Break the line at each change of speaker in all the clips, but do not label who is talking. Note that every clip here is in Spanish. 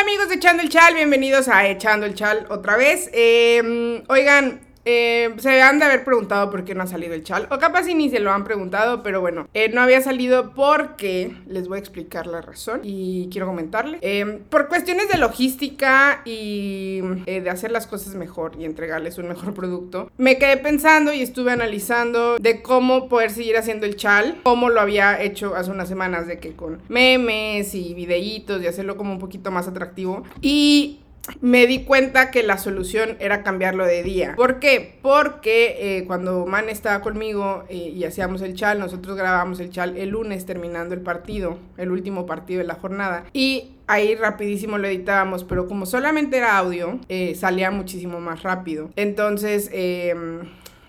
Amigos de Echando el Chal, bienvenidos a Echando el Chal otra vez. Eh, oigan, eh, se han de haber preguntado por qué no ha salido el chal. O capaz si ni se lo han preguntado, pero bueno. Eh, no había salido porque les voy a explicar la razón y quiero comentarle. Eh, por cuestiones de logística y de hacer las cosas mejor y entregarles un mejor producto, me quedé pensando y estuve analizando de cómo poder seguir haciendo el chal, como lo había hecho hace unas semanas, de que con memes y videitos y hacerlo como un poquito más atractivo. Y me di cuenta que la solución era cambiarlo de día. ¿Por qué? Porque eh, cuando Man estaba conmigo eh, y hacíamos el chal, nosotros grabábamos el chal el lunes terminando el partido, el último partido de la jornada. Y ahí rapidísimo lo editábamos, pero como solamente era audio, eh, salía muchísimo más rápido. Entonces em,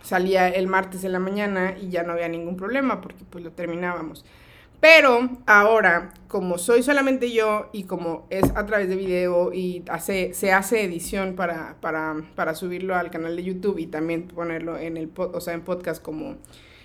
salía el martes en la mañana y ya no había ningún problema porque pues lo terminábamos. Pero ahora, como soy solamente yo y como es a través de video y hace, se hace edición para, para, subirlo al canal de YouTube y también ponerlo en el o sea, en podcast como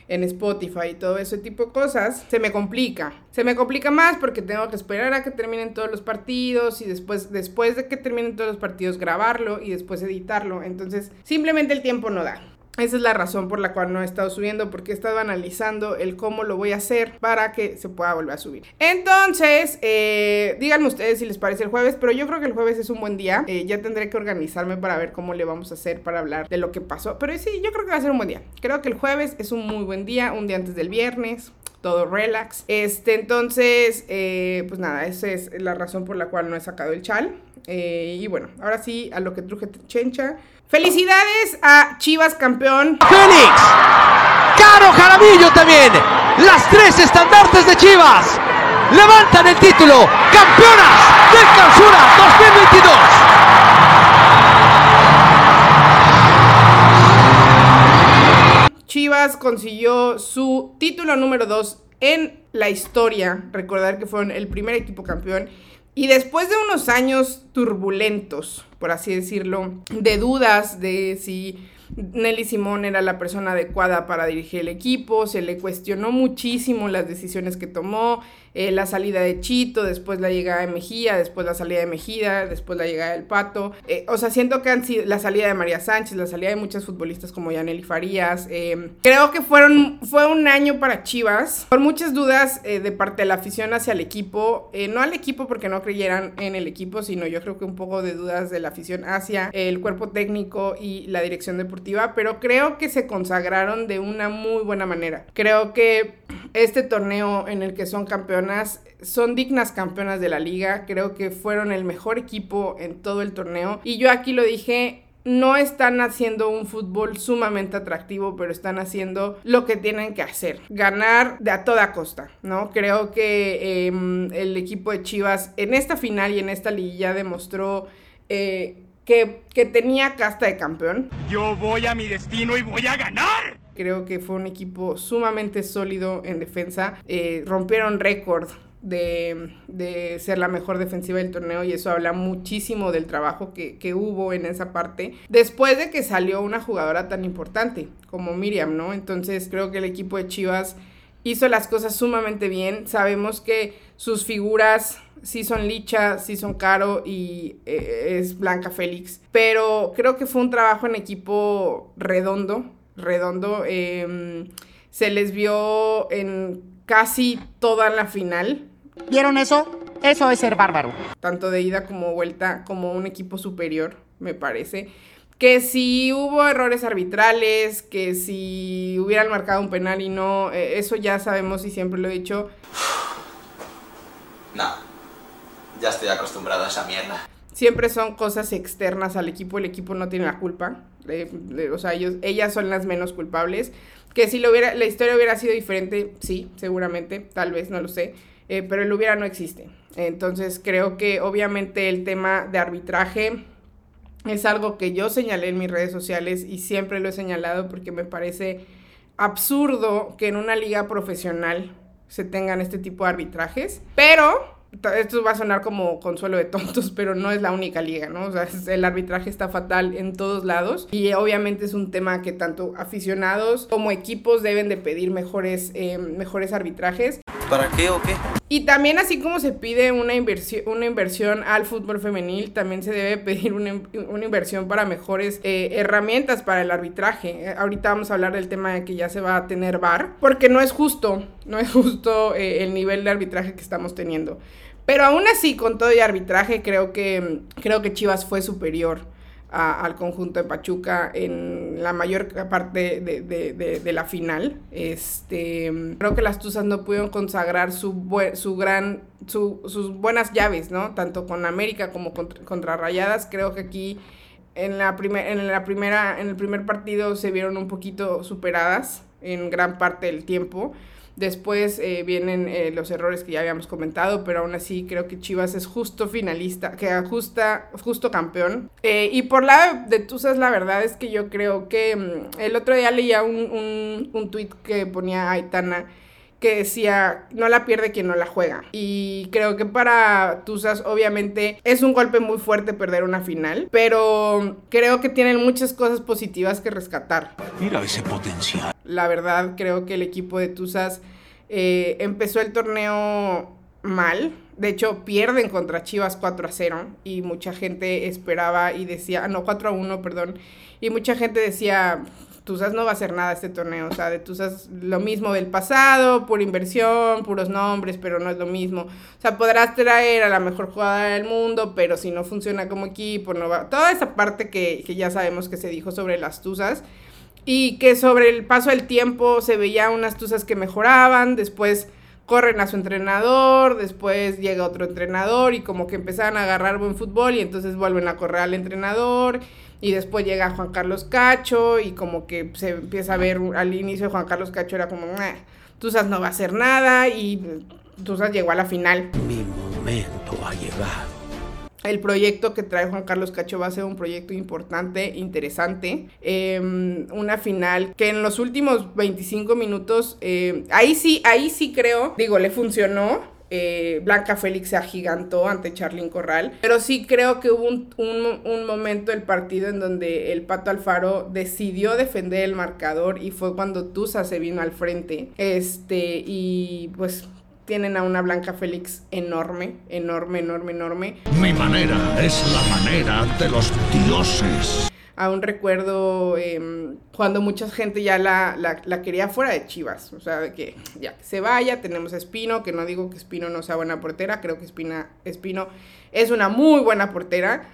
en Spotify y todo ese tipo de cosas, se me complica. Se me complica más porque tengo que esperar a que terminen todos los partidos y después, después de que terminen todos los partidos grabarlo y después editarlo. Entonces, simplemente el tiempo no da. Esa es la razón por la cual no he estado subiendo, porque he estado analizando el cómo lo voy a hacer para que se pueda volver a subir. Entonces, eh, díganme ustedes si les parece el jueves, pero yo creo que el jueves es un buen día. Eh, ya tendré que organizarme para ver cómo le vamos a hacer para hablar de lo que pasó. Pero sí, yo creo que va a ser un buen día. Creo que el jueves es un muy buen día, un día antes del viernes todo relax. Este, entonces, eh, pues nada, esa es la razón por la cual no he sacado el chal. y bueno, ahora sí, a lo que truje chencha. Felicidades a Chivas campeón.
Félix. Caro Jaramillo también. Las tres estandartes de Chivas. Levantan el título. Campeonas del Clausura
2022. Chivas consiguió su título número 2 en la historia. Recordar que fueron el primer equipo campeón y después de unos años turbulentos, por así decirlo, de dudas de si Nelly Simón era la persona adecuada para dirigir el equipo, se le cuestionó muchísimo las decisiones que tomó, eh, la salida de Chito, después la llegada de Mejía, después la salida de Mejida, después la llegada del Pato. Eh, o sea, siento que han sido la salida de María Sánchez, la salida de muchos futbolistas como Yaneli Farías. Eh, creo que fueron, fue un año para Chivas, por muchas dudas de parte de la afición hacia el equipo, no al equipo porque no creyeran en el equipo, sino yo creo que un poco de dudas de la afición hacia el cuerpo técnico y la dirección deportiva, pero creo que se consagraron de una muy buena manera. Creo que este torneo en el que son son dignas campeonas de la liga, creo que fueron el mejor equipo en todo el torneo y yo aquí lo dije, no están haciendo un fútbol sumamente atractivo, pero están haciendo lo que tienen que hacer, ganar de a toda costa, ¿no? Creo que em, el equipo de Chivas en esta final y en esta liguilla demostró eh, que, que tenía casta de campeón.
Yo voy a mi destino y voy a ganar.
Creo que fue un equipo sumamente sólido en defensa. Eh, rompieron récord de, ser la mejor defensiva del torneo y eso habla muchísimo del trabajo que, que, hubo en esa parte después de que salió una jugadora tan importante como Miriam, ¿no? Entonces creo que el equipo de Chivas hizo las cosas sumamente bien. Sabemos que sus figuras sí son Licha, sí son Caro y eh, es Blanca Félix, pero creo que fue un trabajo en equipo redondo redondo. Em, se les vio en casi toda la final.
¿Vieron eso? Eso es ser bárbaro.
Tanto de ida como vuelta, como un equipo superior, me parece. Que si hubo errores arbitrales, que si hubieran marcado un penal y no, eh, eso ya sabemos y siempre lo he dicho.
No, ya estoy acostumbrado a esa mierda
siempre son cosas externas al equipo, el equipo no tiene la culpa, o sea, ellos, ellas son las menos culpables, que si lo hubiera, la historia hubiera sido diferente, sí, seguramente, tal vez, no lo sé, eh, pero el hubiera no existe. Entonces creo que obviamente el tema de arbitraje es algo que yo señalé en mis redes sociales y siempre lo he señalado porque me parece absurdo que en una liga profesional se tengan este tipo de arbitrajes, pero esto va a sonar como consuelo de tontos, pero no es la única liga, ¿no? O sea, el arbitraje está fatal en todos lados y obviamente es un tema que tanto aficionados como equipos deben de pedir mejores, eh, mejores arbitrajes
¿Para qué o qué?
Y también así como se pide una inversión, una inversión al fútbol femenil, también se debe pedir una, una inversión para mejores eh, herramientas para el arbitraje. Eh, ahorita vamos a hablar del tema de que ya se va a tener VAR, porque no es justo, no es justo eh, el nivel de arbitraje que estamos teniendo. Pero aún así, con todo y arbitraje, creo que, creo que Chivas fue superior al conjunto de Pachuca en la mayor parte de, la final. Este, creo que las Tuzas no pudieron consagrar su, su gran, sus buenas llaves, ¿no? Tanto con América como contra, Rayadas. Creo que aquí en la, en la primera, en el primer partido se vieron un poquito superadas en gran parte del tiempo. Después eh, vienen eh, los errores que ya habíamos comentado, pero aún así creo que Chivas es justo finalista, que ajusta, justo campeón. Eh, y por la de Tuzas, la verdad es que yo creo que mm, el otro día leía un, un, un tweet que ponía Aitana que decía, no la pierde quien no la juega. Y creo que para Tuzas obviamente es un golpe muy fuerte perder una final, pero creo que tienen muchas cosas positivas que rescatar.
Mira ese potencial.
La verdad creo que el equipo de Tuzas eh, empezó el torneo mal. De hecho, pierden contra Chivas 4 a 0 y mucha gente esperaba y decía, ah, no, 4 a 1, perdón. Y mucha gente decía, Tuzas no va a hacer nada este torneo, o sea, de Tuzas lo mismo del pasado, pura inversión, puros nombres, pero no es lo mismo. O sea, podrás traer a la mejor jugadora del mundo, pero si no funciona como equipo, no va. Toda esa parte que, que ya sabemos que se dijo sobre las Tuzas y que sobre el paso del tiempo se veía unas Tuzas que mejoraban, después corren a su entrenador, después llega otro entrenador y como que empezaban a agarrar buen fútbol y entonces vuelven a correr al entrenador y después llega Juan Carlos Cacho y como que se empieza a ver al inicio Juan Carlos Cacho era como, Tuzas no va a hacer nada y Tuzas llegó a la final.
Mi momento ha llegado.
El proyecto que trae Juan Carlos Cacho va a ser un proyecto importante, interesante. Em, una final que en los últimos 25 minutos, em, ahí sí, ahí sí creo, digo, le funcionó eh, Blanca Félix se agigantó ante Charlín Corral. Pero sí creo que hubo un, un, momento del partido en donde el Pato Alfaro decidió defender el marcador y fue cuando Tusa se vino al frente. Este, y pues tienen a una Blanca Félix enorme, enorme, enorme, enorme.
Mi manera es la manera de los dioses
aún recuerdo em, cuando mucha gente ya la, la, quería fuera de Chivas. O sea, que ya se vaya, tenemos a Espino, que no digo que Espino no sea buena portera, creo que Espina, Espino es una muy buena portera,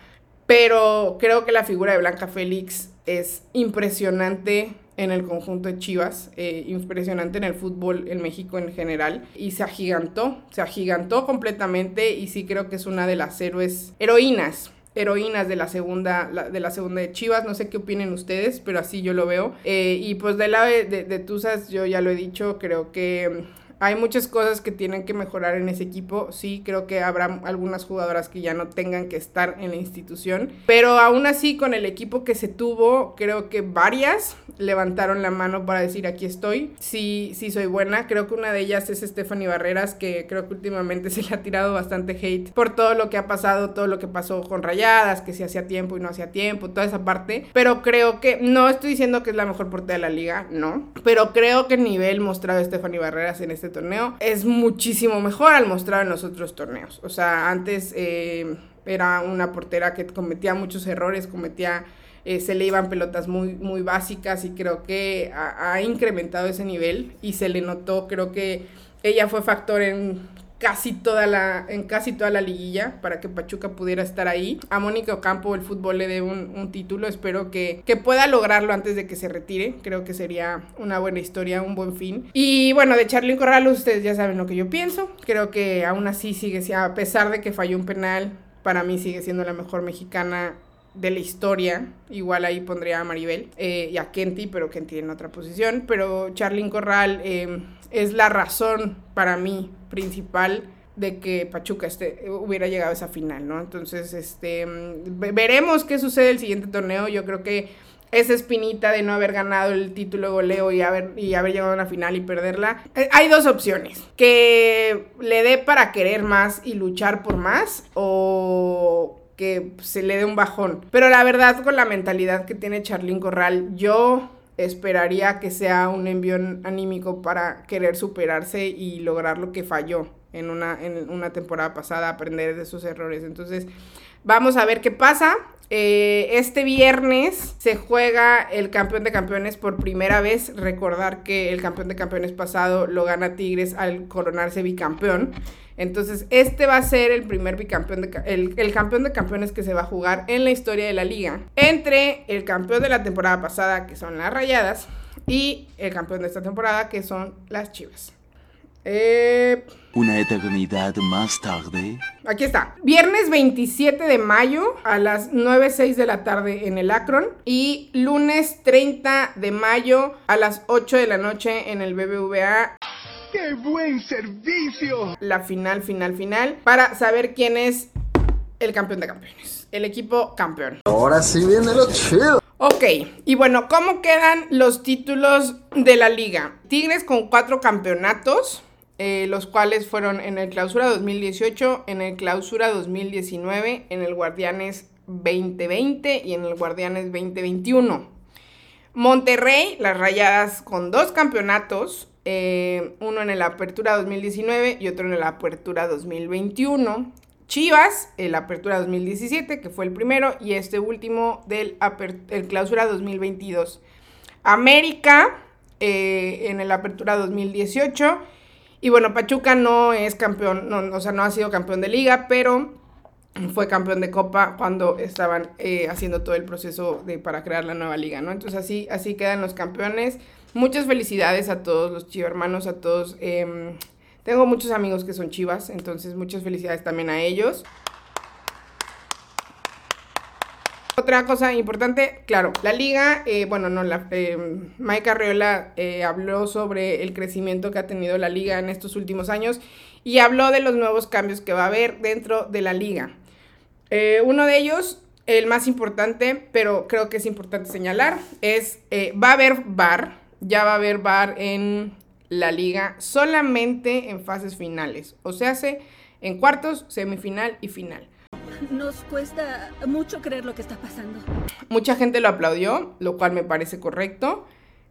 pero creo que la figura de Blanca Félix es impresionante en el conjunto de Chivas, eh, impresionante en el fútbol en México en general, y se agigantó, se agigantó completamente y sí creo que es una de las héroes, heroínas heroínas de la segunda de la segunda de Chivas no sé qué opinen ustedes pero así yo lo veo. Eh, y pues del lado de, de, de Tuzas yo ya lo he dicho creo que hay muchas cosas que tienen que mejorar en ese equipo. Sí, creo que habrá algunas jugadoras que ya no tengan que estar en la institución. Pero aún así, con el equipo que se tuvo, creo que varias levantaron la mano para decir aquí estoy. Sí, sí soy buena. Creo que una de ellas es Stephanie Barreras, que creo que últimamente se le ha tirado bastante hate por todo lo que ha pasado, todo lo que pasó con Rayadas, que si hacía tiempo y no hacía tiempo, toda esa parte. Pero creo que, no estoy diciendo que es la mejor portera de la liga, no. Pero creo que el nivel mostrado de Stephanie Barreras en este torneo es muchísimo mejor al mostrar en los otros torneos. O sea, antes eh, era una portera que cometía muchos errores, cometía... Eh, se le iban pelotas muy, muy básicas y creo que ha incrementado ese nivel y se le notó, creo que ella fue factor en casi toda la, en casi toda la liguilla para que Pachuca pudiera estar ahí. A Mónica Ocampo el fútbol le dé un, título, espero que, que, pueda lograrlo antes de que se retire, creo que sería una buena historia, un buen fin. Y bueno, de Charly Corral ustedes ya saben lo que yo pienso, creo que aún así sigue, a pesar de que falló un penal, para mí sigue siendo la mejor mexicana de la historia. Igual ahí pondría a Maribel eh, y a Kenty, pero Kenty en otra posición. Pero Charlyn Corral eh, es la razón para mí principal de que Pachuca este, hubiera llegado a esa final, ¿no? Entonces, este, veremos qué sucede el siguiente torneo. Yo creo que esa espinita de no haber ganado el título de goleo y haber, y haber llegado a una final y perderla. Eh, hay dos opciones. Que le dé para querer más y luchar por más o que se le dé un bajón. Pero la verdad, con la mentalidad que tiene Charlín Corral, yo esperaría que sea un envión anímico para querer superarse y lograr lo que falló en una, en una temporada pasada, aprender de sus errores. Entonces, vamos a ver qué pasa. Eh, este viernes se juega el campeón de campeones por primera vez. Recordar que el campeón de campeones pasado lo gana Tigres al coronarse bicampeón. Entonces, este va a ser el primer bicampeón, de, el, el, campeón de campeones que se va a jugar en la historia de la liga. Entre el campeón de la temporada pasada, que son las Rayadas, y el campeón de esta temporada, que son las Chivas. Eh,
Una eternidad más tarde.
Aquí está. Viernes 27 de mayo a las 9.06 de la tarde en el Akron. Y lunes 30 de mayo a las 8 de la noche en el BBVA.
¡Qué buen servicio!
La final, final, final. Para saber quién es el campeón de campeones. El equipo campeón.
Ahora sí viene lo chido.
Ok, y bueno, ¿cómo quedan los títulos de la liga? Tigres con cuatro campeonatos. Eh, los cuales fueron en el clausura 2018, en el clausura 2019, en el Guardianes 2020 y en el Guardianes 2021. Monterrey, las rayadas con dos campeonatos, eh, uno en la Apertura 2019 y otro en la Apertura 2021. Chivas, el Apertura 2017, que fue el primero, y este último del el Clausura 2022. América, eh, en el Apertura 2018 y bueno, Pachuca no es campeón, no, o sea, no ha sido campeón de liga, pero fue campeón de copa cuando estaban eh, haciendo todo el proceso de, para crear la nueva liga, ¿no? Entonces así, así quedan los campeones. Muchas felicidades a todos los chivermanos, a todos. Eh, tengo muchos amigos que son chivas, entonces muchas felicidades también a ellos. Otra cosa importante, claro, la liga, eh, bueno, no, la, eh, Mike Arreola eh, habló sobre el crecimiento que ha tenido la liga en estos últimos años y habló de los nuevos cambios que va a haber dentro de la liga. Uno de ellos, el más importante, pero creo que es importante señalar, es, va a haber bar, ya va a haber bar en la liga solamente en fases finales, o sea, en cuartos, semifinal y final.
Nos cuesta mucho creer lo que está pasando.
Mucha gente lo aplaudió, lo cual me parece correcto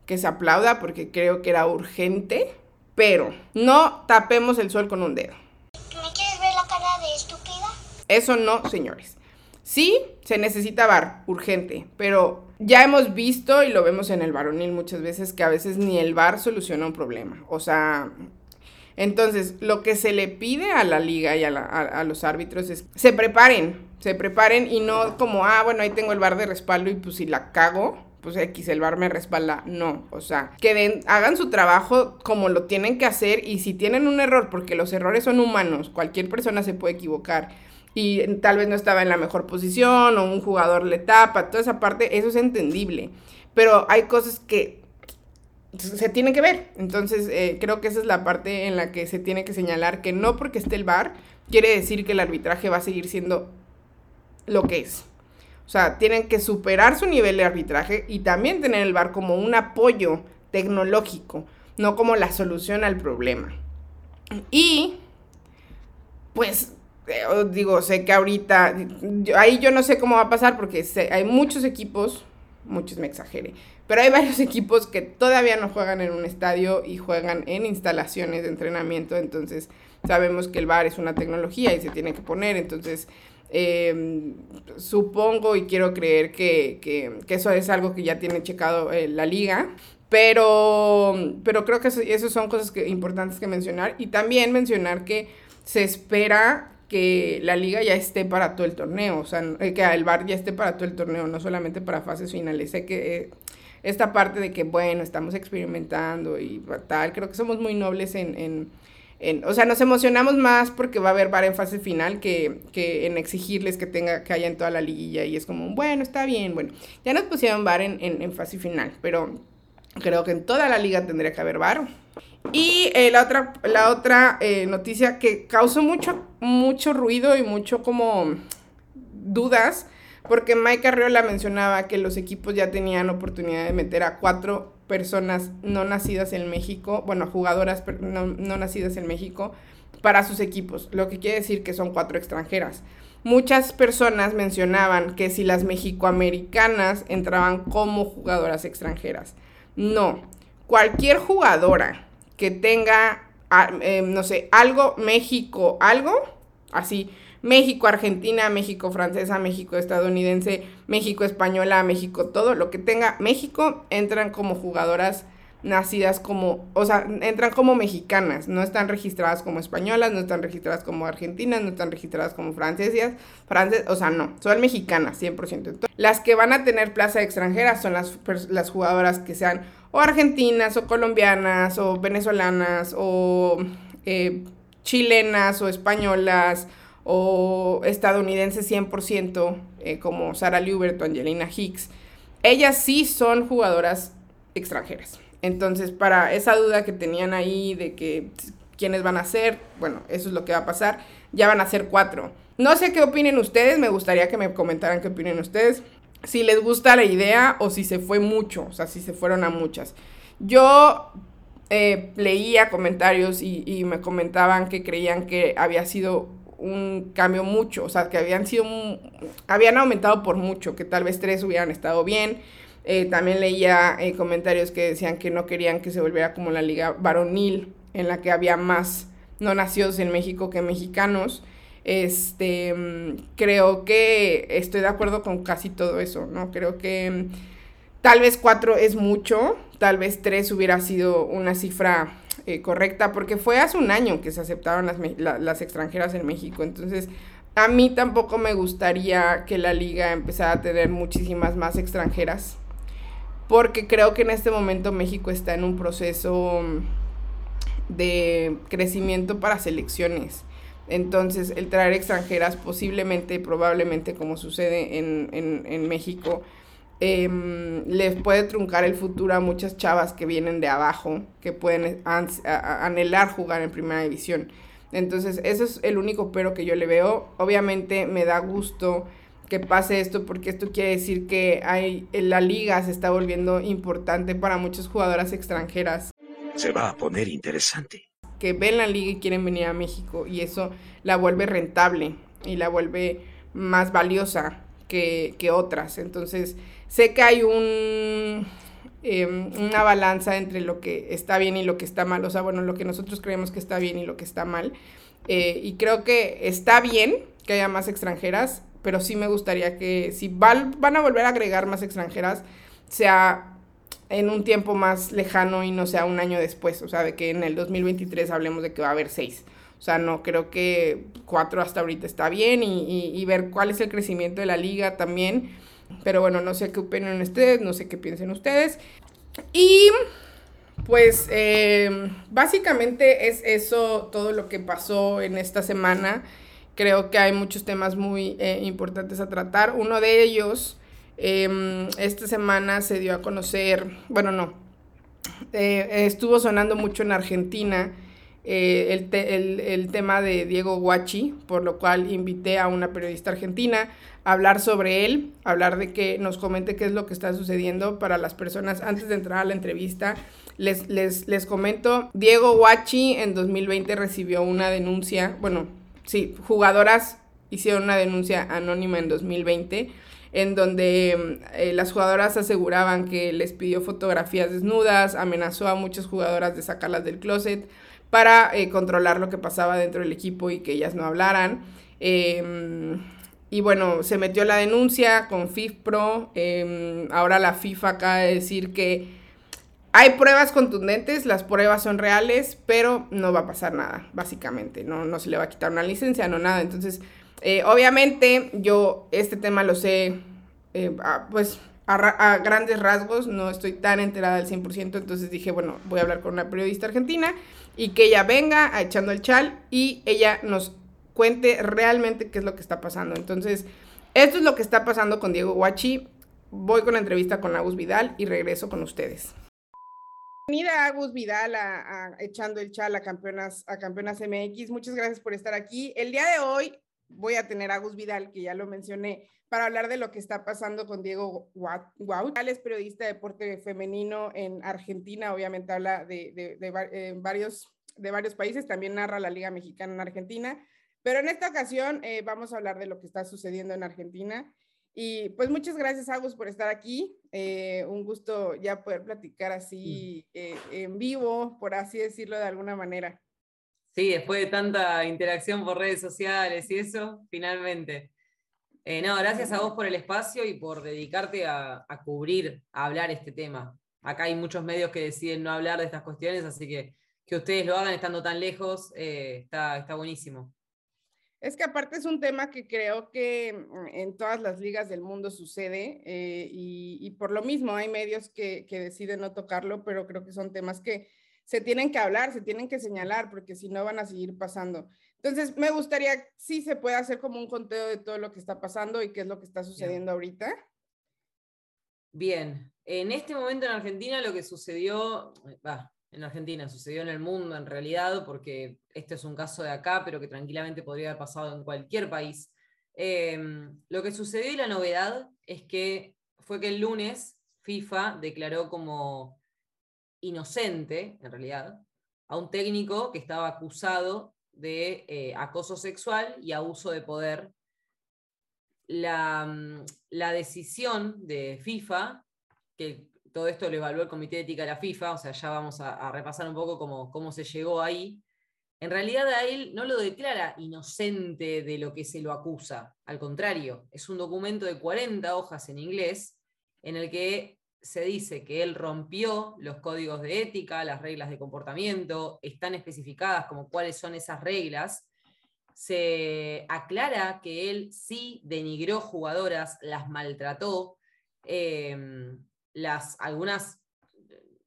que se aplauda porque creo que era urgente, pero no tapemos el sol con un dedo.
¿Me quieres ver la cara de estúpida?
Eso no, señores. Sí, se necesita bar, urgente, pero ya hemos visto y lo vemos en el varonil muchas veces que a veces ni el bar soluciona un problema. O sea, entonces, lo que se le pide a la liga y a, la, los árbitros es se preparen, se preparen y no como, ah, bueno, ahí tengo el bar de respaldo y pues si la cago, pues X, el bar me respalda. No, o sea, que hagan su trabajo como lo tienen que hacer y si tienen un error, porque los errores son humanos, cualquier persona se puede equivocar y tal vez no estaba en la mejor posición o un jugador le tapa, toda esa parte, eso es entendible. Pero hay cosas que se tiene que ver. Entonces, eh, creo que esa es la parte en la que se tiene que señalar que no porque esté el VAR quiere decir que el arbitraje va a seguir siendo lo que es. O sea, tienen que superar su nivel de arbitraje y también tener el VAR como un apoyo tecnológico, no como la solución al problema. Y, pues, eh, digo, sé que ahorita, ahí yo no sé cómo va a pasar porque hay muchos equipos, muchos me exageré, pero hay varios equipos que todavía no juegan en un estadio y juegan en instalaciones de entrenamiento, entonces sabemos que el VAR es una tecnología y se tiene que poner, entonces eh, supongo y quiero creer que, que, que, eso es algo que ya tiene checado eh, la liga. Pero, pero creo que eso, son cosas que, importantes que mencionar. Y también mencionar que se espera que la liga ya esté para todo el torneo, o sea, que el VAR ya esté para todo el torneo, no solamente para fases finales. Sé que eh, esta parte de que, bueno, estamos experimentando y tal, creo que somos muy nobles en, en, en, o sea, nos emocionamos más porque va a haber VAR en fase final que, que en exigirles que tenga, que haya en toda la liguilla y es como, bueno, está bien, bueno, ya nos pusieron VAR en, en, en fase final, pero creo que en toda la liga tendría que haber VAR. Y eh, la otra, la otra eh, noticia que causó mucho, mucho ruido y mucho como dudas, porque Mike Arriola mencionaba que los equipos ya tenían oportunidad de meter a cuatro personas no nacidas en México, bueno, jugadoras no, no nacidas en México, para sus equipos, lo que quiere decir que son cuatro extranjeras. Muchas personas mencionaban que si las mexicoamericanas entraban como jugadoras extranjeras No, cualquier jugadora que tenga, ah, eh, no sé, algo México, algo así, México, Argentina, México, francesa, México, estadounidense, México, española, México, todo lo que tenga México, entran como jugadoras nacidas como, o sea, entran como mexicanas, no están registradas como españolas, no están registradas como argentinas, no están registradas como francesas, francesas, o sea, no, son mexicanas 100%. Entonces, las que van a tener plaza extranjera son las, las jugadoras que sean o argentinas o colombianas o venezolanas o eh, chilenas o españolas o estadounidenses 100% eh, como Sara Liubert o Angelina Hicks. Ellas sí son jugadoras extranjeras. Entonces, para esa duda que tenían ahí de que quiénes van a ser, bueno, eso es lo que va a pasar. Ya van a ser cuatro. No sé qué opinen ustedes, me gustaría que me comentaran qué opinen ustedes. Si les gusta la idea o si se fue mucho, o sea, si se fueron a muchas. Yo eh, leía comentarios y, y, me comentaban que creían que había sido un cambio mucho, o sea, que habían sido, habían aumentado por mucho, que tal vez tres hubieran estado bien, eh, también leía eh, comentarios que decían que no querían que se volviera como la liga varonil, en la que había más no nacidos en México que mexicanos. Este, mm, creo que estoy de acuerdo con casi todo eso, ¿no? Creo que mm, tal vez cuatro es mucho, tal vez tres hubiera sido una cifra eh, correcta, porque fue hace un año que se aceptaron las, las extranjeras en México, entonces a mí tampoco me gustaría que la liga empezara a tener muchísimas más extranjeras porque creo que en este momento México está en un proceso de crecimiento para selecciones. Entonces, el traer extranjeras posiblemente, probablemente, como sucede en, México, em, les puede truncar el futuro a muchas chavas que vienen de abajo, que pueden anhelar jugar en primera división. Entonces, eso es el único pero que yo le veo. Obviamente me da gusto que pase esto porque esto quiere decir que hay, la liga se está volviendo importante para muchas jugadoras extranjeras.
Se va a poner interesante.
Que ven la liga y quieren venir a México y eso la vuelve rentable y la vuelve más valiosa que, que otras. Entonces sé que hay un, em, una balanza entre lo que está bien y lo que está mal. O sea, bueno, lo que nosotros creemos que está bien y lo que está mal. Eh, y creo que está bien que haya más extranjeras pero sí me gustaría que si van, a volver a agregar más extranjeras, sea en un tiempo más lejano y no sea un año después, o sea, de que en el 2023 hablemos de que va a haber seis. O sea, no creo que cuatro hasta ahorita está bien y, y, ver cuál es el crecimiento de la liga también. Pero bueno, no sé qué opinan ustedes, no sé qué piensen ustedes. Y pues eh, básicamente es eso todo lo que pasó en esta semana. Creo que hay muchos temas muy eh, importantes a tratar. Uno de ellos, em, esta semana se dio a conocer, bueno, no, eh, estuvo sonando mucho en Argentina eh, el, el, tema de Diego Guachi, por lo cual invité a una periodista argentina a hablar sobre él, hablar de que nos comente qué es lo que está sucediendo para las personas antes de entrar a la entrevista. Les, les, les comento, Diego Guachi en 2020 recibió una denuncia, bueno, sí, jugadoras hicieron una denuncia anónima en 2020 en donde eh, las jugadoras aseguraban que les pidió fotografías desnudas, amenazó a muchas jugadoras de sacarlas del closet para eh, controlar lo que pasaba dentro del equipo y que ellas no hablaran. Em, y bueno, se metió la denuncia con FIFPro. Eh, ahora la FIFA acaba de decir que hay pruebas contundentes, las pruebas son reales, pero no va a pasar nada, básicamente. No, no se le va a quitar una licencia, no nada. Entonces, eh, obviamente, yo este tema lo sé, eh, pues a, grandes rasgos, no estoy tan enterada al 100%, entonces dije, bueno, voy a hablar con una periodista argentina y que ella venga a echando el chal y ella nos cuente realmente qué es lo que está pasando. Entonces, esto es lo que está pasando con Diego Guachi. Voy con la entrevista con Agus Vidal y regreso con ustedes. Bienvenida Agus Vidal a, Echando el Chal a Campeonas, a Campeonas MX. Muchas gracias por estar aquí. El día de hoy voy a tener a Agus Vidal, que ya lo mencioné, para hablar de lo que está pasando con Diego Wow. Él es periodista de deporte femenino en Argentina, obviamente habla de, varios, de varios países, también narra la Liga Mexicana en Argentina, pero en esta ocasión eh, vamos a hablar de lo que está sucediendo en Argentina Y pues muchas gracias, Agus, por estar aquí. Eh, un gusto ya poder platicar así eh, en vivo, por así decirlo de alguna manera.
Sí, después de tanta interacción por redes sociales y eso, finalmente. Eh, no, gracias a vos por el espacio y por dedicarte a, a, cubrir, a hablar este tema. Acá hay muchos medios que deciden no hablar de estas cuestiones, así que que ustedes lo hagan estando tan lejos está, está buenísimo.
Es que aparte es un tema que creo que mm, en todas las ligas del mundo sucede eh, y, y, por lo mismo hay medios que, que, deciden no tocarlo, pero creo que son temas que se tienen que hablar, se tienen que señalar, porque si no van a seguir pasando. Entonces, me gustaría, si se puede hacer como un conteo de todo lo que está pasando y qué es lo que está sucediendo Bien. ahorita.
Bien, en este momento en Argentina lo que sucedió, va, en Argentina, sucedió en el mundo en realidad, porque este es un caso de acá, pero que tranquilamente podría haber pasado en cualquier país. Eh, lo que sucedió y la novedad es que fue que el lunes FIFA declaró como inocente, en realidad, a un técnico que estaba acusado de eh, acoso sexual y abuso de poder. La, la decisión de FIFA, que todo esto lo evaluó el Comité de Ética de la FIFA, o sea, ya vamos a, a repasar un poco cómo, cómo, se llegó ahí. En realidad a él no lo declara inocente de lo que se lo acusa, al contrario, es un documento de 40 hojas en inglés en el que se dice que él rompió los códigos de ética, las reglas de comportamiento, están especificadas como cuáles son esas reglas. Se aclara que él sí denigró jugadoras, las maltrató, eh, las, algunas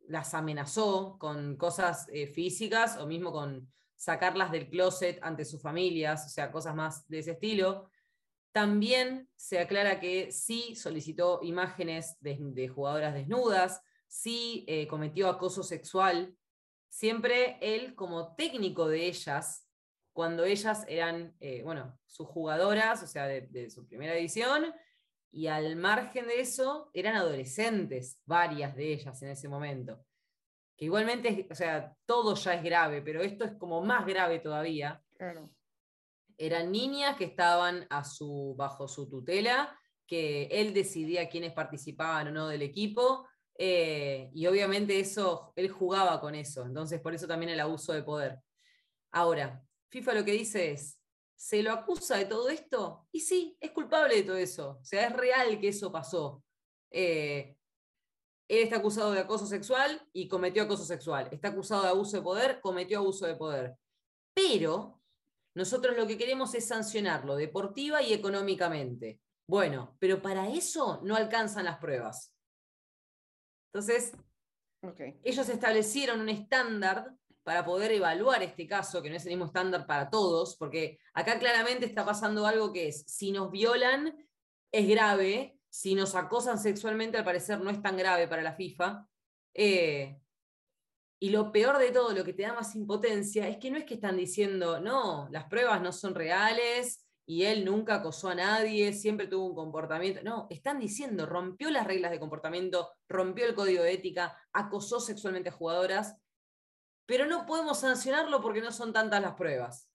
las amenazó con cosas eh, físicas o mismo con sacarlas del closet ante sus familias, o sea, cosas más de ese estilo. También se aclara que sí solicitó imágenes de, jugadoras desnudas, sí eh, cometió acoso sexual, siempre él como técnico de ellas, cuando ellas eran, eh, bueno, sus jugadoras, o sea, de, de su primera edición, y al margen de eso, eran adolescentes, varias de ellas en ese momento. Que igualmente, o sea, todo ya es grave, pero esto es como más grave todavía.
Claro.
Eran niñas que estaban a su, bajo su tutela, que él decidía quiénes participaban o no del equipo, eh, y obviamente eso, él jugaba con eso, entonces por eso también el abuso de poder. Ahora, FIFA lo que dice es, se lo acusa de todo esto, y sí, es culpable de todo eso. O sea, es real que eso pasó. Eh, él está acusado de acoso sexual y cometió acoso sexual. Está acusado de abuso de poder, cometió abuso de poder. Pero nosotros lo que queremos es sancionarlo deportiva y económicamente. Bueno, pero para eso no alcanzan las pruebas. Entonces,
okay.
ellos establecieron un estándar para poder evaluar este caso, que no es el mismo estándar para todos, porque acá claramente está pasando algo que es, si nos violan, es grave, si nos acosan sexualmente, al parecer no es tan grave para la FIFA. Eh, y lo peor de todo, lo que te da más impotencia, es que no es que están diciendo, no, las pruebas no son reales y él nunca acosó a nadie, siempre tuvo un comportamiento. No, están diciendo, rompió las reglas de comportamiento, rompió el código de ética, acosó sexualmente a jugadoras pero no podemos sancionarlo porque no son tantas las pruebas.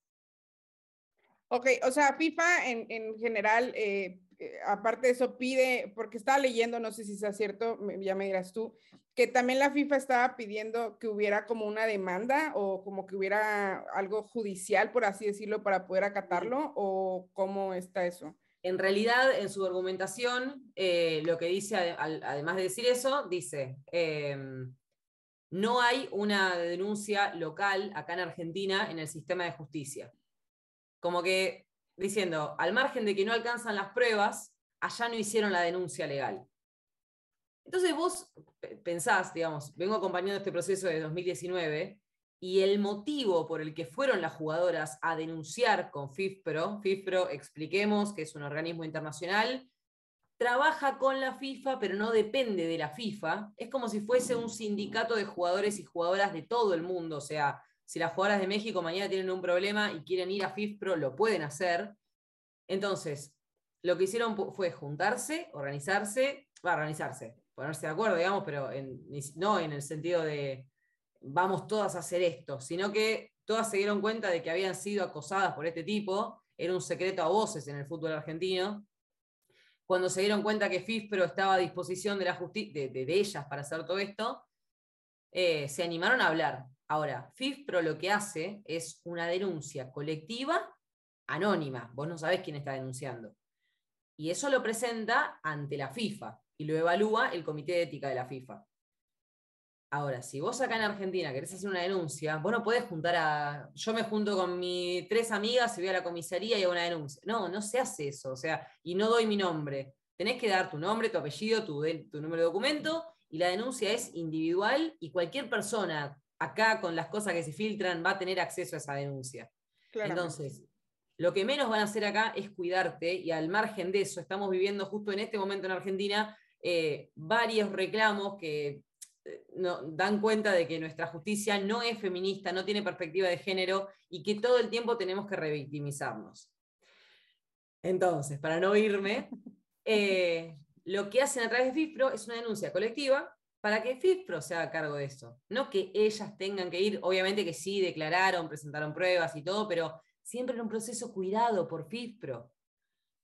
Ok, o sea, FIFA en, en general, eh, eh, aparte de eso, pide, porque estaba leyendo, no sé si sea cierto, ya me dirás tú, que también la FIFA estaba pidiendo que hubiera como una demanda o como que hubiera algo judicial, por así decirlo, para poder acatarlo, o cómo está eso.
En realidad, en su argumentación, eh, lo que dice, además de decir eso, dice, eh, no hay una denuncia local acá en Argentina en el sistema de justicia. Como que diciendo, al margen de que no alcanzan las pruebas, allá no hicieron la denuncia legal. Entonces vos pensás, digamos, vengo acompañando este proceso de 2019 y el motivo por el que fueron las jugadoras a denunciar con FIFPRO, FIFPRO, expliquemos que es un organismo internacional trabaja con la FIFA, pero no depende de la FIFA. Es como si fuese un sindicato de jugadores y jugadoras de todo el mundo. O sea, si las jugadoras de México mañana tienen un problema y quieren ir a FIFPRO, lo pueden hacer. Entonces, lo que hicieron fue juntarse, organizarse, va organizarse, ponerse de acuerdo, digamos, pero no en el sentido de vamos todas a hacer esto, sino que todas se dieron cuenta de que habían sido acosadas por este tipo, era un secreto a voces en el fútbol argentino, cuando se dieron cuenta que FIFPRO estaba a disposición de, la de- de ellas para hacer todo esto, eh, se animaron a hablar. Ahora, FIFPRO lo que hace es una denuncia colectiva anónima. Vos no sabés quién está denunciando. Y eso lo presenta ante la FIFA y lo evalúa el Comité de Ética de la FIFA. Ahora, si vos acá en Argentina querés hacer una denuncia, vos no podés juntar a. Yo me junto con mis tres amigas y voy a la comisaría y hago una denuncia. No, no se hace eso. O sea, y no doy mi nombre. Tenés que dar tu nombre, tu apellido, tu, tu número de documento, y la denuncia es individual y cualquier persona acá con las cosas que se filtran va a tener acceso a esa denuncia.
Claramente.
Entonces, lo que menos van a hacer acá es cuidarte y al margen de eso, estamos viviendo justo en este momento en Argentina eh, varios reclamos que eh, no, dan cuenta de que nuestra justicia no es feminista, no tiene perspectiva de género y que todo el tiempo tenemos que revictimizarnos. Entonces, para no irme, eh, lo que hacen a través de FIFPRO es una denuncia colectiva para que FIFPRO se haga cargo de esto. No que ellas tengan que ir, obviamente que sí, declararon, presentaron pruebas y todo, pero siempre en un proceso cuidado por FIFPRO.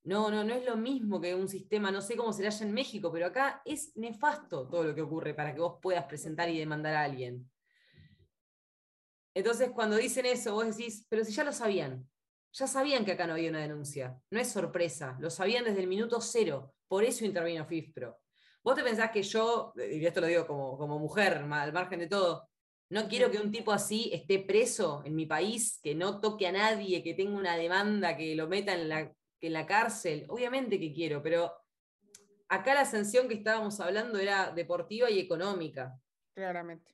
No, no, no es lo mismo que un sistema, no sé cómo será allá en México, pero acá es nefasto todo lo que ocurre para que vos puedas presentar y demandar a alguien. Entonces, cuando dicen eso, vos decís, pero si ya lo sabían, ya sabían que acá no había una denuncia, no es sorpresa, lo sabían desde el minuto cero, por eso intervino FIFPRO. Vos te pensás que yo, y esto lo digo como, como mujer, al margen de todo, no quiero que un tipo así esté preso en mi país, que no toque a nadie, que tenga una demanda, que lo meta en la, en la cárcel. Obviamente que quiero, pero acá la sanción que estábamos hablando era deportiva y económica.
Claramente.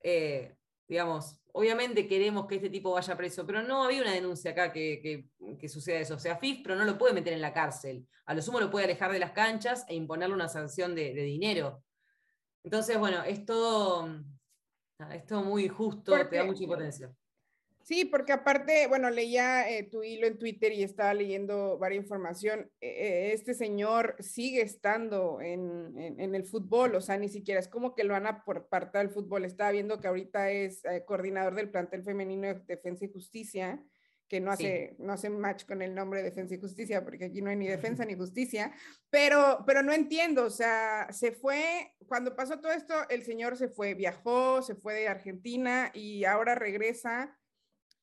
Eh, digamos, obviamente queremos que este tipo vaya preso, pero no había una denuncia acá que, que, que suceda eso. O sea, FIFPRO no lo puede meter en la cárcel. A lo sumo lo puede alejar de las canchas e imponerle una sanción de, de dinero. Entonces, bueno, es todo, nada, es todo muy justo, te da
Porque-
mucha impotencia.
Sí, porque aparte, bueno, leía eh, tu hilo en Twitter y estaba leyendo varias información. Eh, eh, este señor sigue estando en, en- en el fútbol, o sea, ni siquiera es como que lo van a por apartar del fútbol. Estaba viendo que ahorita es eh, coordinador del plantel femenino de Defensa y Justicia, que no
Sí.
hace, no hace match con el nombre Defensa y Justicia, porque aquí no hay ni defensa ni justicia, pero, pero no entiendo, o sea, se fue, cuando pasó todo esto, el señor se fue, viajó, se fue de Argentina y ahora regresa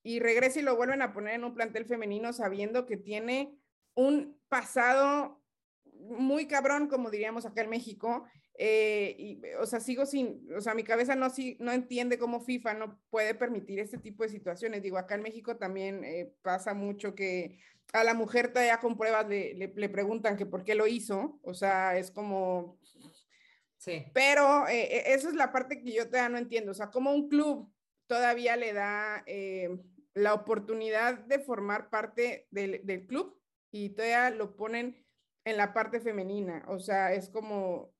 y regresa y lo vuelven a poner en un plantel femenino sabiendo que tiene un pasado muy cabrón, como diríamos acá en México. eh, y, o sea, sigo sin, o sea, mi cabeza no, si, no entiende cómo FIFA no puede permitir este tipo de situaciones. Digo, acá en México también eh, pasa mucho que a la mujer todavía con pruebas le, le, le preguntan que por qué lo hizo. O sea, es como,
Sí.
pero eh, eh, esa es la parte que yo todavía no entiendo. O sea, como un club todavía le da eh, la oportunidad de formar parte del, del club y todavía lo ponen en la parte femenina. O sea, es como,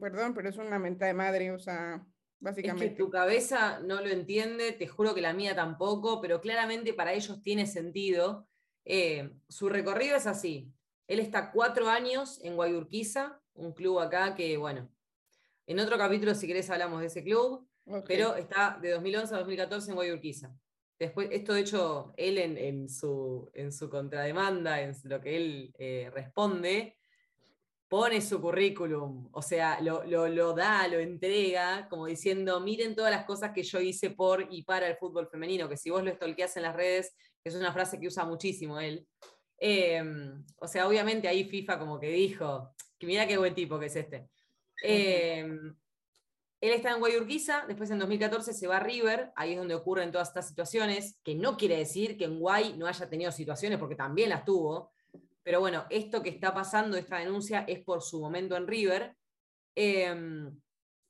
perdón, pero es una menta de madre. O sea,
Es que
básicamente.
tu cabeza no lo entiende, te juro que la mía tampoco, pero claramente para ellos tiene sentido. Eh, su recorrido es así. Él está cuatro años en Guayurquiza, un club acá que, bueno, en otro capítulo si querés hablamos de ese club, Pero está de 2011 a 2014 en Guayurquiza. Después, esto de hecho, él en, en su, en su contrademanda, en lo que él eh, responde, pone su currículum, o sea, lo, lo, lo da, lo entrega, como diciendo, miren todas las cosas que yo hice por y para el fútbol femenino, que si vos lo estolqueás en las redes, es una frase que usa muchísimo él. Eh, o sea, obviamente ahí FIFA como que dijo, que mira qué buen tipo que es este. Eh, él está en Guayurquiza, después en 2014 se va a River, ahí es donde ocurren todas estas situaciones, que no quiere decir que en Guay no haya tenido situaciones, porque también las tuvo, pero bueno, esto que está pasando, esta denuncia, es por su momento en River, eh,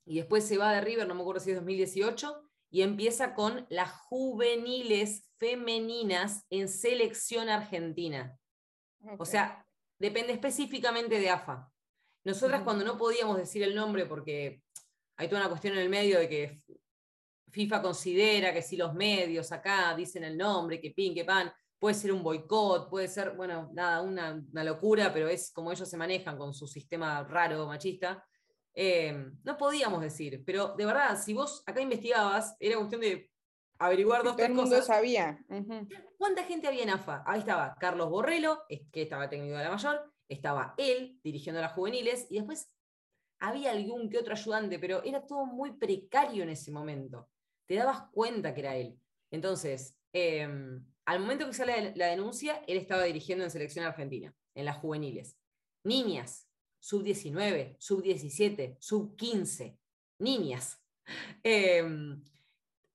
y después se va de River, no me acuerdo si es 2018, y empieza con las juveniles femeninas en selección argentina. O sea, depende específicamente de AFA. Nosotras cuando no podíamos decir el nombre porque hay toda una cuestión en el medio de que FIFA considera que si los medios acá dicen el nombre, que pin, que pan, puede ser un boicot, puede ser, bueno, nada, una, una locura, pero es como ellos se manejan con su sistema raro, machista. Eh, no podíamos decir, pero de verdad, si vos acá investigabas, era cuestión de averiguar dos,
Todo
tres
el mundo
cosas.
sabía.
¿Cuánta gente había en AFA? Ahí estaba Carlos Borrello, que estaba técnico de la mayor, estaba él dirigiendo a las juveniles y después había algún que otro ayudante, pero era todo muy precario en ese momento. Te dabas cuenta que era él. Entonces, em, al momento que sale la denuncia, él estaba dirigiendo en selección argentina, en las juveniles. Niñas, sub-19, sub-17, sub-15, niñas. Em,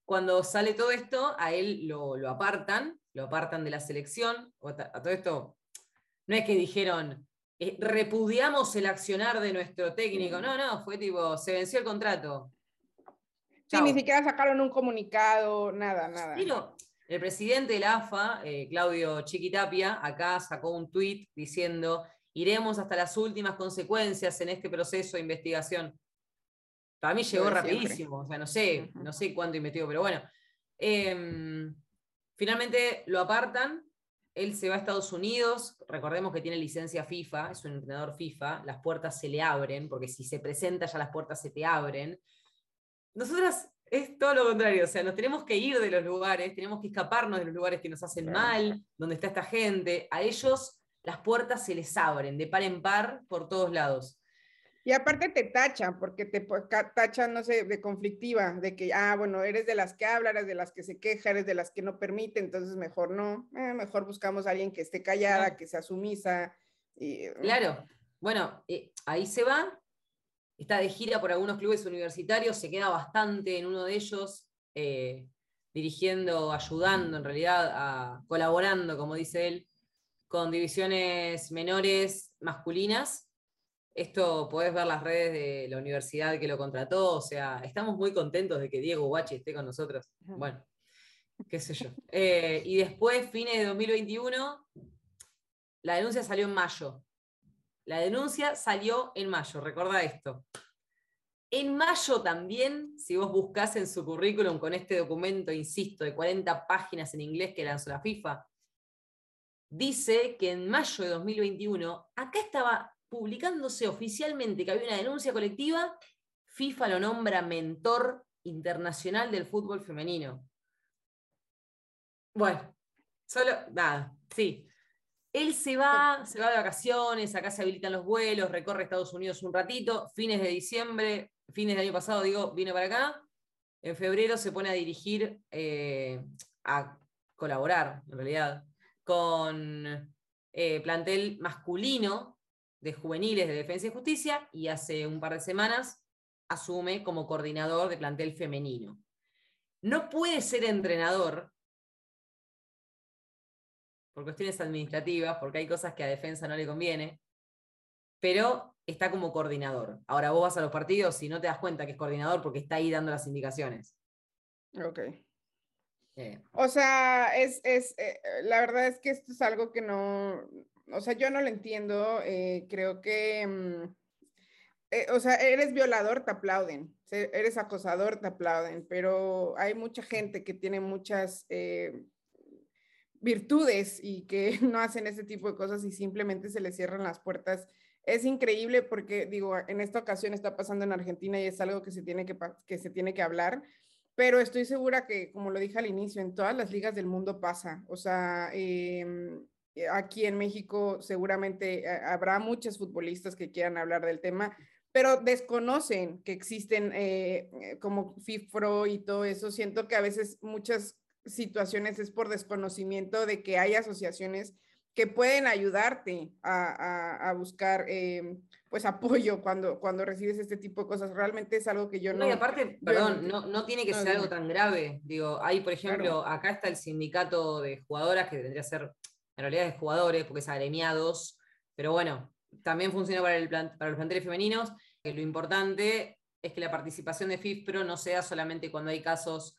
cuando sale todo esto, a él lo, apartan, lo apartan de la selección. A todo esto, no es que dijeron, eh, repudiamos el accionar de nuestro técnico. No, no, fue tipo, se venció el contrato.
Sí, ni siquiera sacaron un comunicado, nada, nada.
Pero el presidente de la AFA, eh, Claudio Chiquitapia, acá sacó un tuit diciendo, iremos hasta las últimas consecuencias en este proceso de investigación. Para mí llegó rapidísimo, o sea, no sé, no sé cuánto investigó, pero bueno. Em, finalmente lo apartan, él se va a Estados Unidos, recordemos que tiene licencia FIFA, es un entrenador FIFA, las puertas se le abren, porque si se presenta ya las puertas se te abren. Nosotras es todo lo contrario, o sea, nos tenemos que ir de los lugares, tenemos que escaparnos de los lugares que nos hacen mal, donde está esta gente, a ellos las puertas se les abren de par en par por todos lados.
Y aparte te tachan, porque te tachan, no sé, de conflictiva, de que, ah, bueno, eres de las que habla, eres de las que se queja, eres de las que no permite, entonces mejor no, eh, mejor buscamos a alguien que esté callada, que sea sumisa. Y,
mm. claro, bueno, eh, ahí se va, está de gira por algunos clubes universitarios, se queda bastante en uno de ellos, eh, dirigiendo, ayudando en realidad, a, colaborando, como dice él, con divisiones menores masculinas esto podés ver las redes de la universidad que lo contrató, o sea, estamos muy contentos de que Diego Guachi esté con nosotros. Bueno, qué sé yo. Eh, y después, fines de 2021, la denuncia salió en mayo. La denuncia salió en mayo, recuerda esto. En mayo también, si vos buscás en su currículum con este documento, insisto, de 40 páginas en inglés que lanzó la FIFA, dice que en mayo de 2021, acá estaba publicándose oficialmente que había una denuncia colectiva, FIFA lo nombra mentor internacional del fútbol femenino. Bueno, solo, nada, sí. Él se va, se va de vacaciones, acá se habilitan los vuelos, recorre Estados Unidos un ratito, fines de diciembre, fines del año pasado, digo, viene para acá. En febrero se pone a dirigir, eh, a colaborar, en realidad, con eh, plantel masculino de juveniles de Defensa y Justicia y hace un par de semanas asume como coordinador de plantel femenino. No puede ser entrenador por cuestiones administrativas, porque hay cosas que a defensa no le conviene, pero está como coordinador. Ahora vos vas a los partidos y no te das cuenta que es coordinador porque está ahí dando las indicaciones.
Ok. O sea, es, es eh, la verdad es que esto es algo que no, o sea, yo no lo entiendo, eh, creo que, mm, eh, o sea, eres violador, te aplauden, eres acosador, te aplauden, pero hay mucha gente que tiene muchas eh, virtudes y que no hacen ese tipo de cosas y simplemente se les cierran las puertas. Es increíble porque, digo, en esta ocasión está pasando en Argentina y es algo que se tiene que, que, se tiene que hablar pero estoy segura que, como lo dije al inicio, en todas las ligas del mundo pasa. O sea, eh, aquí en México seguramente eh, habrá muchos futbolistas que quieran hablar del tema, pero desconocen que existen eh, como FIFRO y todo eso. Siento que a veces muchas situaciones es por desconocimiento de que hay asociaciones que pueden ayudarte a, buscar pues apoyo cuando, cuando recibes este tipo de cosas. Realmente es algo que yo no...
No, y aparte, perdón, no, tiene que ser algo tan grave. Digo, hay, por ejemplo, acá está el sindicato de jugadoras que tendría que ser en realidad es jugadores, porque es agremiados, pero bueno, también funciona para, los planteles femeninos. lo importante es que la participación de FIFPRO no sea solamente cuando hay casos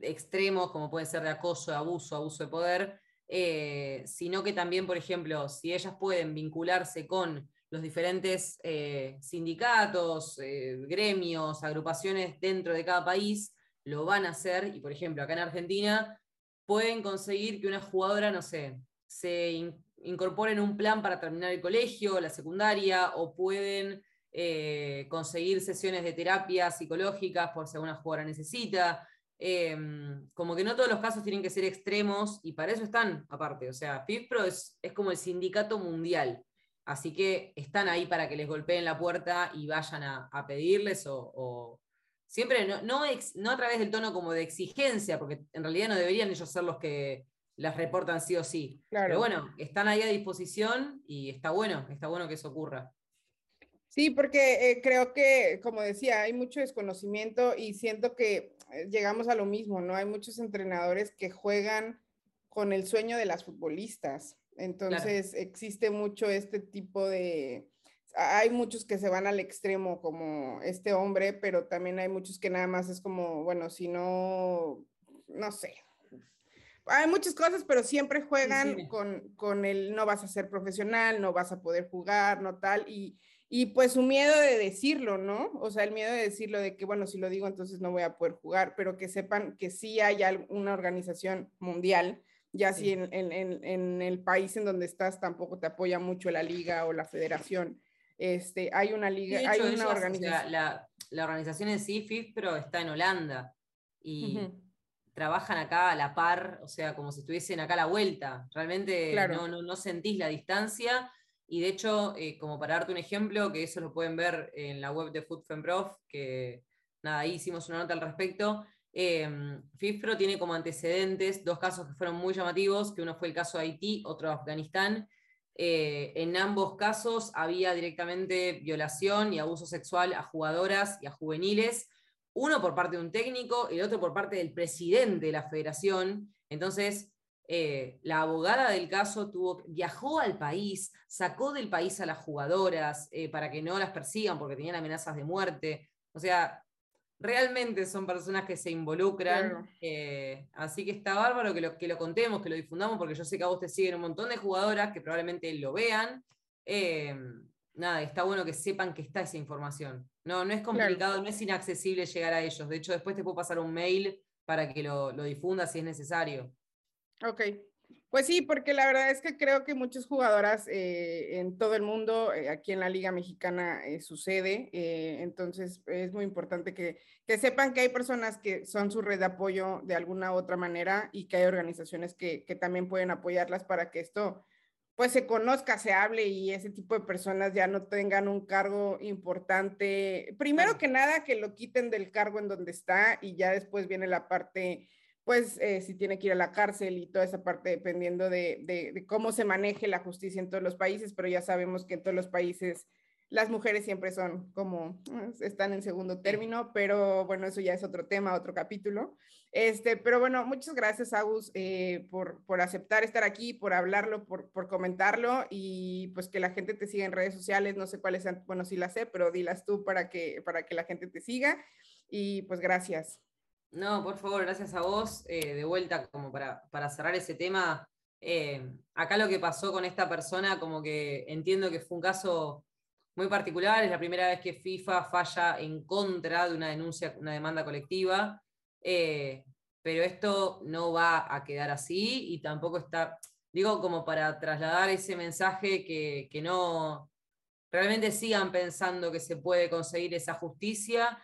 extremos, como pueden ser de acoso, abuso, abuso de poder, eh, sino que también, por ejemplo, si ellas pueden vincularse con los diferentes eh, sindicatos, eh, gremios, agrupaciones dentro de cada país, lo van a hacer. Y, por ejemplo, acá en Argentina pueden conseguir que una jugadora, no sé, se incorporen un plan para terminar el colegio, la secundaria, o pueden eh, conseguir sesiones de terapia psicológicas por si alguna jugadora necesita. Em, como que no todos los casos tienen que ser extremos y para eso están aparte. O sea, FIFPRO es, es como el sindicato mundial. Así que están ahí para que les golpeen la puerta y vayan a, pedirles o, siempre, no, no, no, a través del tono como de exigencia, porque en realidad no deberían ellos ser los que las reportan sí o sí. Pero bueno, están ahí a disposición y está bueno, está bueno que eso ocurra.
Sí, porque eh, creo que, como decía, hay mucho desconocimiento y siento que eh, llegamos a lo mismo, ¿no? Hay muchos entrenadores que juegan con el sueño de las futbolistas. Entonces existe mucho este tipo de... Hay muchos que se van al extremo como este hombre, pero también hay muchos que nada más es como, bueno, si no, no sé. Hay muchas cosas, pero siempre juegan Con, con el no vas a ser profesional, no vas a poder jugar, no tal. Y, y pues su miedo de decirlo, ¿no? O sea, el miedo de decirlo de que, bueno, si lo digo, entonces no voy a poder jugar, pero que sepan que sí hay una organización mundial ya si en, en, en, el país en donde estás tampoco te apoya mucho la liga o la federación. Este, hay una liga, hay una organización.
la, la, organización en sí, FIFPRO, está en Holanda y trabajan acá a la par, o sea, como si estuviesen acá a la vuelta. Realmente no, no, no, sentís la distancia. Y de hecho, eh, como para darte un ejemplo, que eso lo pueden ver en la web de FoodFemProf, que nada, ahí hicimos una nota al respecto, eh, FIFPRO tiene como antecedentes dos casos que fueron muy llamativos, que uno fue el caso de Haití, otro de Afganistán. Eh, en ambos casos había directamente violación y abuso sexual a jugadoras y a juveniles, uno por parte de un técnico y el otro por parte del presidente de la federación. Entonces, eh, la abogada del caso tuvo, viajó al país, sacó del país a las jugadoras eh, para que no las persigan porque tenían amenazas de muerte. O sea, realmente son personas que se involucran. Eh, así que está bárbaro que lo, que lo contemos, que lo difundamos, porque yo sé que a vos te siguen un montón de jugadoras que probablemente lo vean. Nada, está bueno que sepan que está esa información. No, no es complicado, no es inaccesible llegar a ellos. De hecho, después te puedo pasar un mail para que lo, lo difundas si es necesario.
Ok, pues sí, porque la verdad es que creo que muchas jugadoras eh, en todo el mundo, eh, aquí en la Liga Mexicana eh, sucede, entonces es muy importante que, que, sepan que hay personas que son su red de apoyo de alguna u otra manera y que hay organizaciones que, que también pueden apoyarlas para que esto pues se conozca, se hable y ese tipo de personas ya no tengan un cargo importante. Primero que nada, que lo quiten del cargo en donde está y ya después viene la parte pues eh, si tiene que ir a la cárcel y toda esa parte dependiendo de, cómo se maneje la justicia en todos los países, pero ya sabemos que en todos los países las mujeres siempre son como, ah, están en segundo término, pero bueno, eso ya es otro tema, otro capítulo. Este, pero bueno, muchas gracias, Agus, eh, por, por, aceptar estar aquí, por hablarlo, por, por, comentarlo y pues que la gente te siga en redes sociales, no sé cuáles sean, bueno, sí las sé, pero dilas tú para que, para que la gente te siga y pues gracias.
No, por favor, gracias a vos. Eh, de vuelta, como para, cerrar ese tema, eh, acá lo que pasó con esta persona, como que entiendo que fue un caso muy particular, es la primera vez que FIFA falla en contra de una denuncia, una demanda colectiva, eh, pero esto no va a quedar así y tampoco está, digo, como para trasladar ese mensaje que, que no realmente sigan pensando que se puede conseguir esa justicia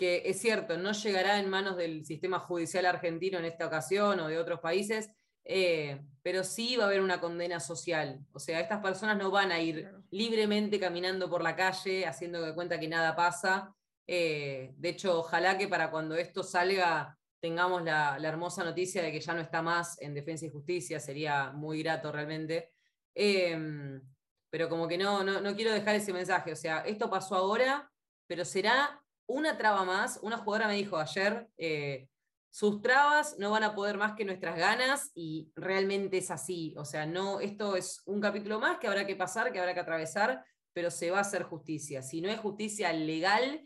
que es cierto, no llegará en manos del sistema judicial argentino en esta ocasión o de otros países, eh, pero sí va a haber una condena social. O sea, estas personas no van a ir libremente caminando por la calle haciendo de cuenta que nada pasa. Eh, de hecho, ojalá que para cuando esto salga tengamos la, hermosa noticia de que ya no está más en Defensa y Justicia, sería muy grato realmente. Em, pero como que no, no, quiero dejar ese mensaje. O sea, esto pasó ahora, pero será una traba más. Una jugadora me dijo ayer, eh, sus trabas no van a poder más que nuestras ganas y realmente es así. O sea, no, esto es un capítulo más que habrá que pasar, que habrá que atravesar, pero se va a hacer justicia. Si no es justicia legal,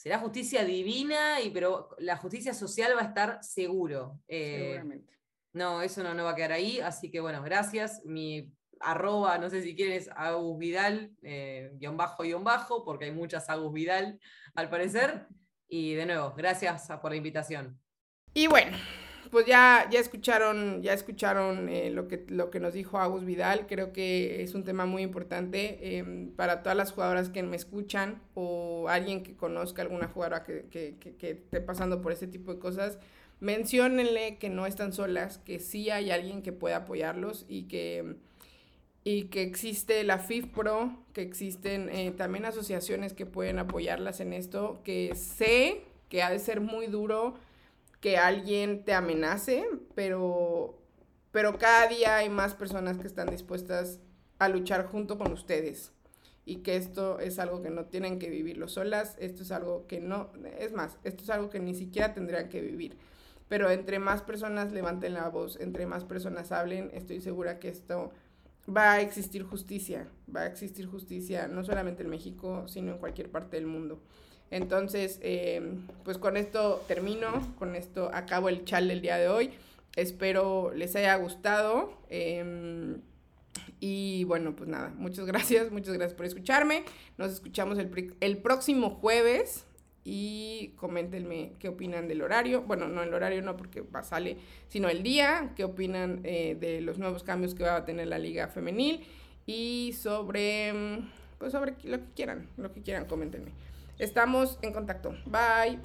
será justicia divina, y, pero la justicia social va a estar seguro.
Eh, Seguramente.
No, eso no, no va a quedar ahí, así que bueno, gracias. Mi arroba, no sé si quieres, Agus Vidal, eh, guion bajo, guion bajo, porque hay muchas Agus Vidal al parecer. Y de nuevo, gracias por la invitación.
Y bueno, pues ya, ya escucharon, ya escucharon eh, lo, que, lo que nos dijo Agus Vidal. Creo que es un tema muy importante em, para todas las jugadoras que me escuchan o alguien que conozca alguna jugadora que, que, que, esté pasando por este tipo de cosas. Menciónenle que no están solas, que sí hay alguien que pueda apoyarlos y que y que existe la FIFPRO, que existen eh, también asociaciones que pueden apoyarlas en esto, que sé que ha de ser muy duro que alguien te amenace, pero, pero cada día hay más personas que están dispuestas a luchar junto con ustedes y que esto es algo que no tienen que vivirlo solas, esto es algo que no, es más, esto es algo que ni siquiera tendrían que vivir. Pero entre más personas levanten la voz, entre más personas hablen, estoy segura que esto va a existir justicia, va a existir justicia no solamente en México, sino en cualquier parte del mundo. Entonces, eh, pues con esto termino, con esto acabo el chal del día de hoy. Espero les haya gustado. Eh, y bueno, pues nada, muchas gracias, muchas gracias por escucharme. Nos escuchamos el, el próximo jueves y coméntenme qué opinan del horario. Bueno, no el horario no porque va, sale, sino el día, qué opinan eh, de los nuevos cambios que va a tener la liga femenil y sobre, pues sobre lo que quieran, lo que quieran, coméntenme. Estamos en contacto. Bye.